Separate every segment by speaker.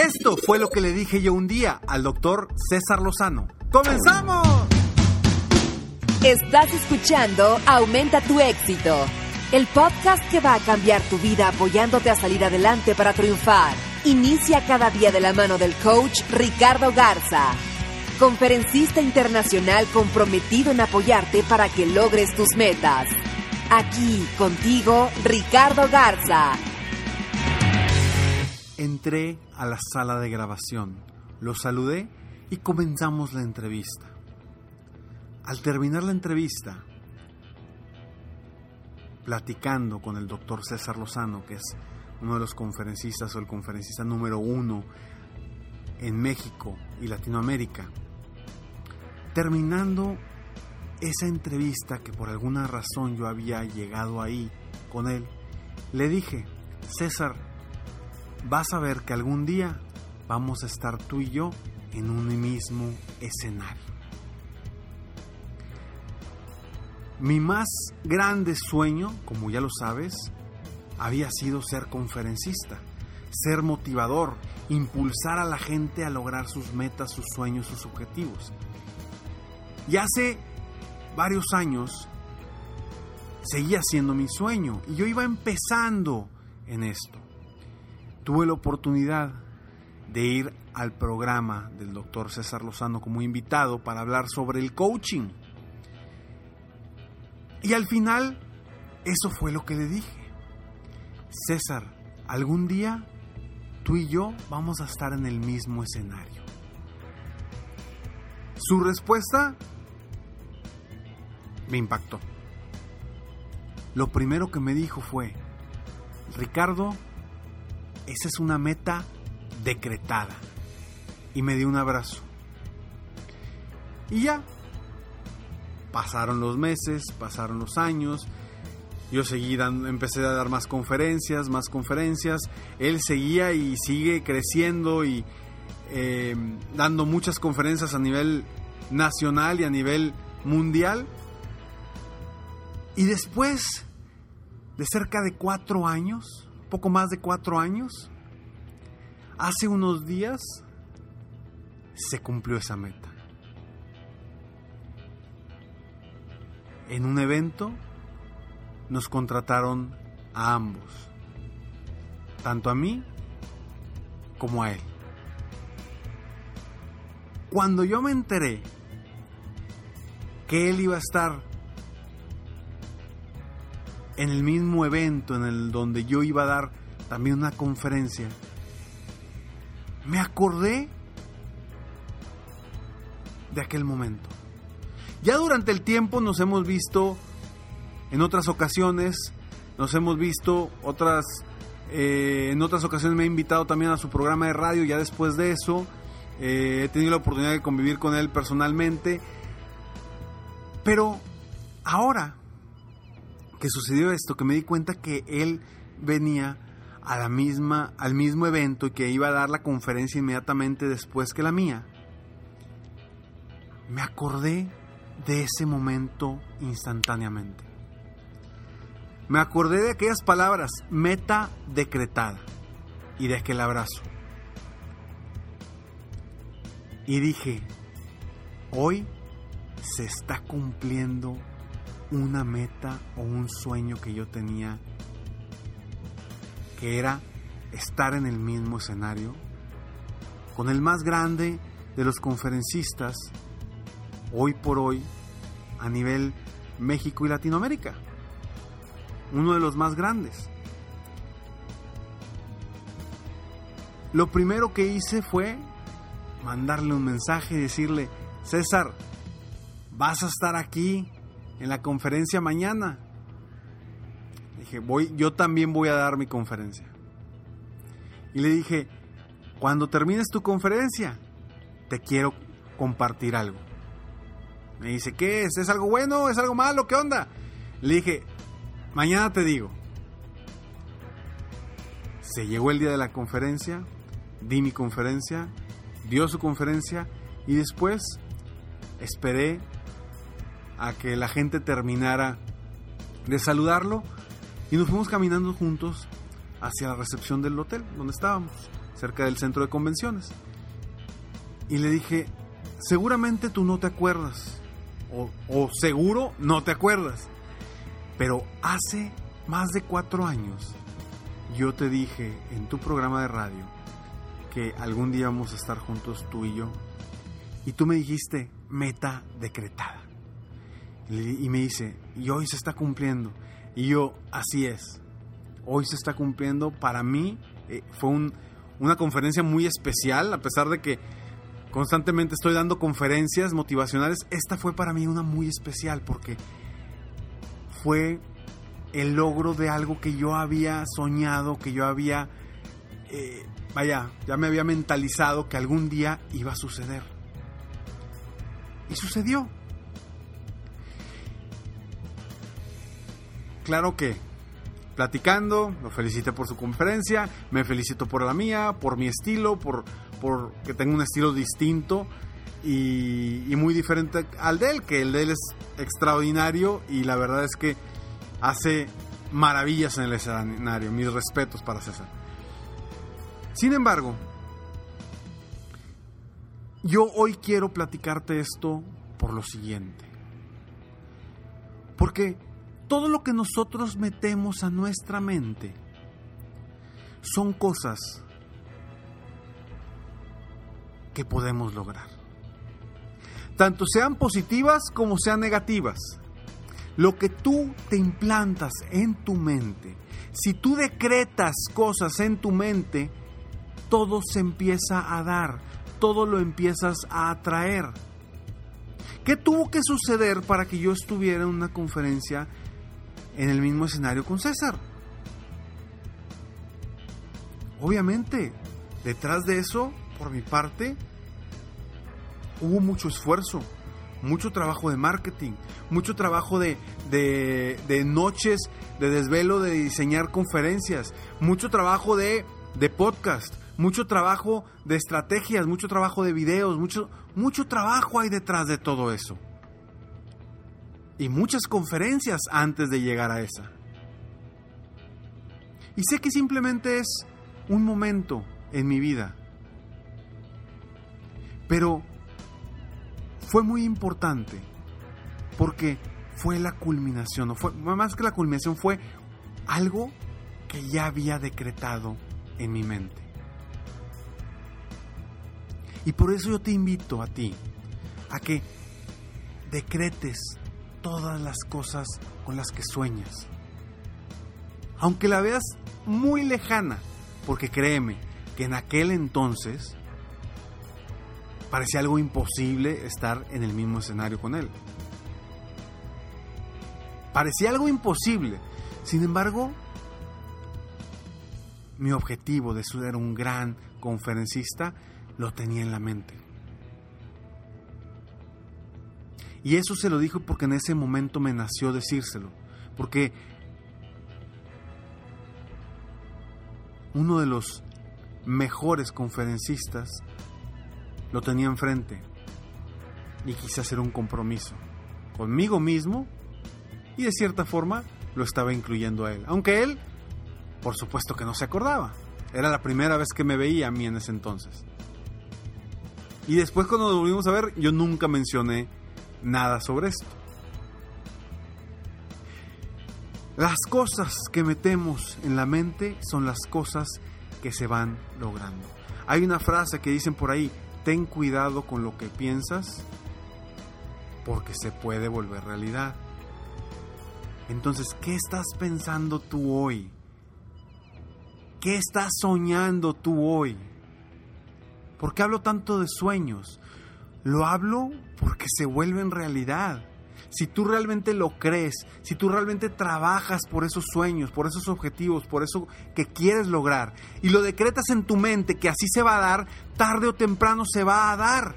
Speaker 1: Esto fue lo que le dije yo un día al doctor César Lozano. ¡Comenzamos!
Speaker 2: Estás escuchando Aumenta tu éxito, el podcast que va a cambiar tu vida apoyándote a salir adelante para triunfar. Inicia cada día de la mano del coach Ricardo Garza, conferencista internacional comprometido en apoyarte para que logres tus metas. Aquí contigo, Ricardo Garza.
Speaker 1: Entré a la sala de grabación, lo saludé y comenzamos la entrevista. Al terminar la entrevista, platicando con el doctor César Lozano, que es uno de los conferencistas o el conferencista número uno en México y Latinoamérica, terminando esa entrevista que por alguna razón yo había llegado ahí con él, le dije, César, vas a ver que algún día vamos a estar tú y yo en un mismo escenario. Mi más grande sueño, como ya lo sabes, había sido ser conferencista, ser motivador, impulsar a la gente a lograr sus metas, sus sueños, sus objetivos. Y hace varios años seguía siendo mi sueño y yo iba empezando en esto. Tuve la oportunidad de ir al programa del doctor César Lozano como invitado para hablar sobre el coaching. Y al final, eso fue lo que le dije. César, algún día tú y yo vamos a estar en el mismo escenario. Su respuesta me impactó. Lo primero que me dijo fue, Ricardo, esa es una meta decretada. Y me dio un abrazo. Y ya. Pasaron los meses, pasaron los años. Yo seguí dando, empecé a dar más conferencias, más conferencias. Él seguía y sigue creciendo y eh, dando muchas conferencias a nivel nacional y a nivel mundial. Y después de cerca de cuatro años, poco más de cuatro años, hace unos días se cumplió esa meta. En un evento nos contrataron a ambos, tanto a mí como a él. Cuando yo me enteré que él iba a estar en el mismo evento en el donde yo iba a dar también una conferencia, me acordé de aquel momento. Ya durante el tiempo nos hemos visto en otras ocasiones, nos hemos visto otras, eh, en otras ocasiones me ha invitado también a su programa de radio, ya después de eso eh, he tenido la oportunidad de convivir con él personalmente, pero ahora que sucedió esto, que me di cuenta que él venía a la misma, al mismo evento y que iba a dar la conferencia inmediatamente después que la mía, me acordé de ese momento instantáneamente. Me acordé de aquellas palabras, meta decretada, y de aquel abrazo. Y dije, hoy se está cumpliendo una meta o un sueño que yo tenía que era estar en el mismo escenario con el más grande de los conferencistas hoy por hoy a nivel México y Latinoamérica. Uno de los más grandes. Lo primero que hice fue mandarle un mensaje y decirle, César, vas a estar aquí en la conferencia mañana. Dije, voy, yo también voy a dar mi conferencia. Y le dije, cuando termines tu conferencia, te quiero compartir algo. Me dice, ¿qué es? ¿Es algo bueno? ¿Es algo malo? ¿Qué onda? Le dije, mañana te digo. Se llegó el día de la conferencia, di mi conferencia, dio su conferencia y después esperé a que la gente terminara de saludarlo y nos fuimos caminando juntos hacia la recepción del hotel donde estábamos, cerca del centro de convenciones. Y le dije, seguramente tú no te acuerdas, o, seguro no te acuerdas, pero hace más de cuatro años yo te dije en tu programa de radio que algún día vamos a estar juntos tú y yo, y tú me dijiste meta decretada. Y me dice, y hoy se está cumpliendo. Y yo, así es, hoy se está cumpliendo. Para mí eh, fue un, una conferencia muy especial, a pesar de que constantemente estoy dando conferencias motivacionales. Esta fue para mí una muy especial porque fue el logro de algo que yo había soñado, que yo había, eh, vaya, ya me había mentalizado que algún día iba a suceder. Y sucedió. Claro que platicando, lo felicité por su conferencia, me felicito por la mía, por mi estilo, por, por que tengo un estilo distinto y, muy diferente al de él, que el de él es extraordinario y la verdad es que hace maravillas en el escenario. Mis respetos para César. Sin embargo, yo hoy quiero platicarte esto por lo siguiente. Porque todo lo que nosotros metemos a nuestra mente son cosas que podemos lograr. Tanto sean positivas como sean negativas. Lo que tú te implantas en tu mente, si tú decretas cosas en tu mente, todo se empieza a dar, todo lo empiezas a atraer. ¿Qué tuvo que suceder para que yo estuviera en una conferencia en el mismo escenario con César? Obviamente, detrás de eso, por mi parte, hubo mucho esfuerzo, mucho trabajo de marketing, mucho trabajo de, de, noches de desvelo de diseñar conferencias, mucho trabajo de, de podcast, mucho trabajo de estrategias, mucho trabajo de videos, mucho, mucho trabajo hay detrás de todo eso. Y muchas conferencias antes de llegar a esa. Y sé que simplemente es un momento en mi vida. Pero fue muy importante porque fue la culminación, fue, más que la culminación, fue algo que ya había decretado en mi mente. Y por eso yo te invito a ti a que decretes todas las cosas con las que sueñas. Aunque la veas muy lejana, porque créeme que en aquel entonces parecía algo imposible estar en el mismo escenario con él. Parecía algo imposible. Sin embargo, mi objetivo de ser un gran conferencista lo tenía en la mente. Y eso se lo dijo porque en ese momento me nació decírselo. Porque uno de los mejores conferencistas lo tenía enfrente y quise hacer un compromiso conmigo mismo y de cierta forma lo estaba incluyendo a él. Aunque él, por supuesto que no se acordaba. Era la primera vez que me veía a mí en ese entonces. Y después cuando nos volvimos a ver, yo nunca mencioné nada sobre esto. Las cosas que metemos en la mente son las cosas que se van logrando. Hay una frase que dicen por ahí, ten cuidado con lo que piensas porque se puede volver realidad. Entonces, ¿qué estás pensando tú hoy? ¿Qué estás soñando tú hoy? ¿Por qué hablo tanto de sueños? Lo hablo porque se vuelven realidad. Si tú realmente lo crees, si tú realmente trabajas por esos sueños, por esos objetivos, por eso que quieres lograr, y lo decretas en tu mente que así se va a dar, tarde o temprano se va a dar.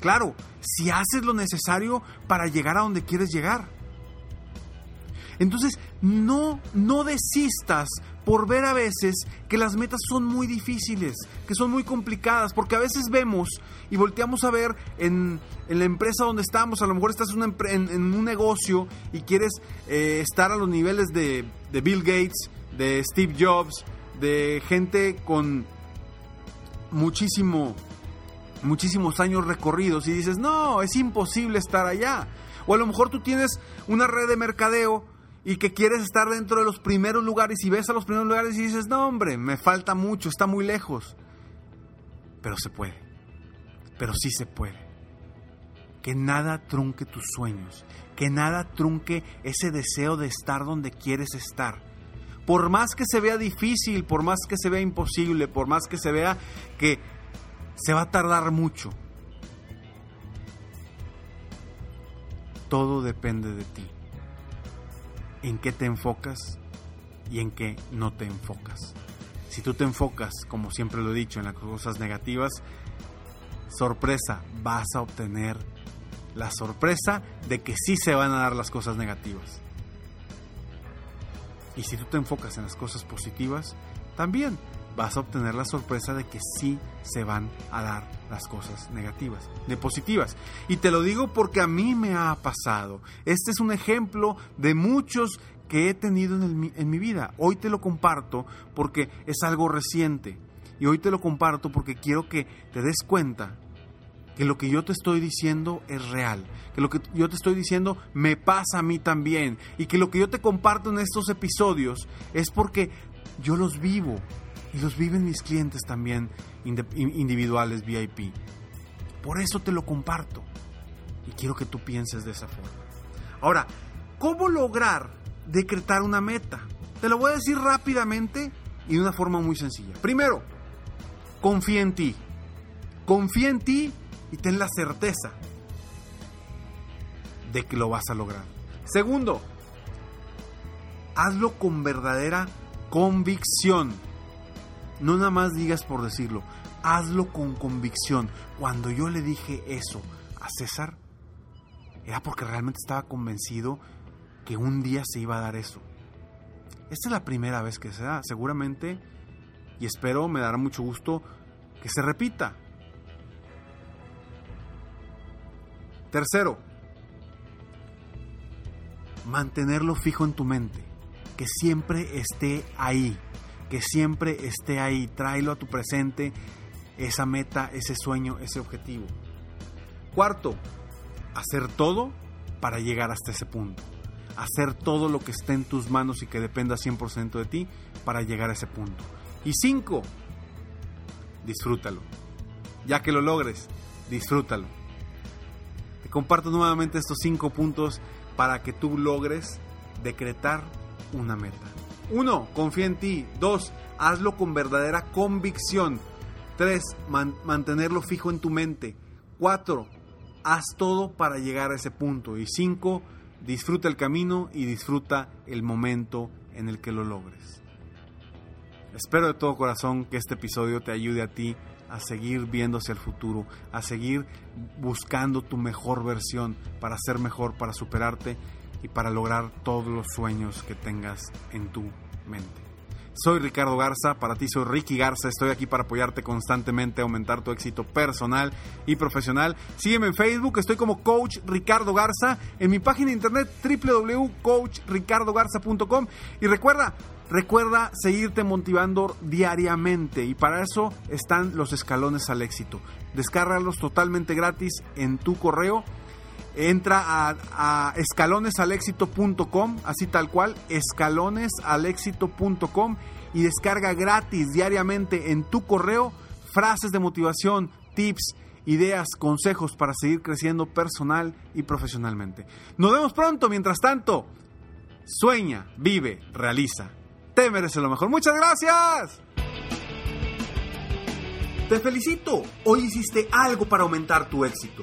Speaker 1: Claro, si haces lo necesario para llegar a donde quieres llegar. Entonces, no, no desistas por ver a veces que las metas son muy difíciles, que son muy complicadas, porque a veces vemos y volteamos a ver en, la empresa donde estamos, a lo mejor estás en, un negocio y quieres eh, estar a los niveles de, de Bill Gates, de Steve Jobs, de gente con muchísimo, muchísimos años recorridos y dices, no, es imposible estar allá. O a lo mejor tú tienes una red de mercadeo y que quieres estar dentro de los primeros lugares y ves a los primeros lugares y dices, no hombre, me falta mucho, está muy lejos. Pero se puede, pero sí se puede. Que nada trunque tus sueños, que nada trunque ese deseo de estar donde quieres estar. Por más que se vea difícil, por más que se vea imposible, por más que se vea que se va a tardar mucho, todo depende de ti en qué te enfocas y en qué no te enfocas. Si tú te enfocas, como siempre lo he dicho, en las cosas negativas, sorpresa, vas a obtener la sorpresa de que sí se van a dar las cosas negativas. Y si tú te enfocas en las cosas positivas, también vas a obtener la sorpresa de que sí se van a dar las cosas negativas, de positivas. Y te lo digo porque a mí me ha pasado. Este es un ejemplo de muchos que he tenido en, en, mi vida. Hoy te lo comparto porque es algo reciente. Y hoy te lo comparto porque quiero que te des cuenta que lo que yo te estoy diciendo es real, que lo que yo te estoy diciendo me pasa a mí también y que lo que yo te comparto en estos episodios es porque yo los vivo, y los viven mis clientes también individuales VIP. Por eso te lo comparto y quiero que tú pienses de esa forma. Ahora, ¿cómo lograr decretar una meta? Te lo voy a decir rápidamente y de una forma muy sencilla. Primero, confía en ti. Confía en ti y ten la certeza de que lo vas a lograr. Segundo, hazlo con verdadera convicción. No nada más digas por decirlo, hazlo con convicción. Cuando yo le dije eso a César, era porque realmente estaba convencido que un día se iba a dar eso. Esta es la primera vez que se da, seguramente, y espero me dará mucho gusto que se repita. Tercero, mantenerlo fijo en tu mente, que siempre esté ahí que siempre esté ahí, tráelo a tu presente, esa meta, ese sueño, ese objetivo. Cuarto, hacer todo para llegar hasta ese punto. Hacer todo lo que esté en tus manos y que dependa 100% de ti para llegar a ese punto. Y cinco, disfrútalo. Ya que lo logres, disfrútalo. Te comparto nuevamente estos cinco puntos para que tú logres decretar una meta. Uno, confía en ti. Dos, hazlo con verdadera convicción. Tres, mantenerlo fijo en tu mente. Cuatro, haz todo para llegar a ese punto. Y cinco, disfruta el camino y disfruta el momento en el que lo logres. Espero de todo corazón que este episodio te ayude a ti a seguir viendo hacia el futuro, a seguir buscando tu mejor versión para ser mejor, para superarte y para lograr todos los sueños que tengas en tu mente. Soy Ricardo Garza, para ti soy Ricky Garza, estoy aquí para apoyarte constantemente, aumentar tu éxito personal y profesional. Sígueme en Facebook, estoy como Coach Ricardo Garza, en mi página de internet www.coachricardogarza.com y recuerda, recuerda seguirte motivando diariamente y para eso están los escalones al éxito. Descárgalos totalmente gratis en tu correo Entra a, a escalonesalexito.com, así tal cual, escalonesalexito.com y descarga gratis diariamente en tu correo frases de motivación, tips, ideas, consejos para seguir creciendo personal y profesionalmente. Nos vemos pronto, mientras tanto, sueña, vive, realiza. Te mereces lo mejor. Muchas gracias. Te felicito. Hoy hiciste algo para aumentar tu éxito.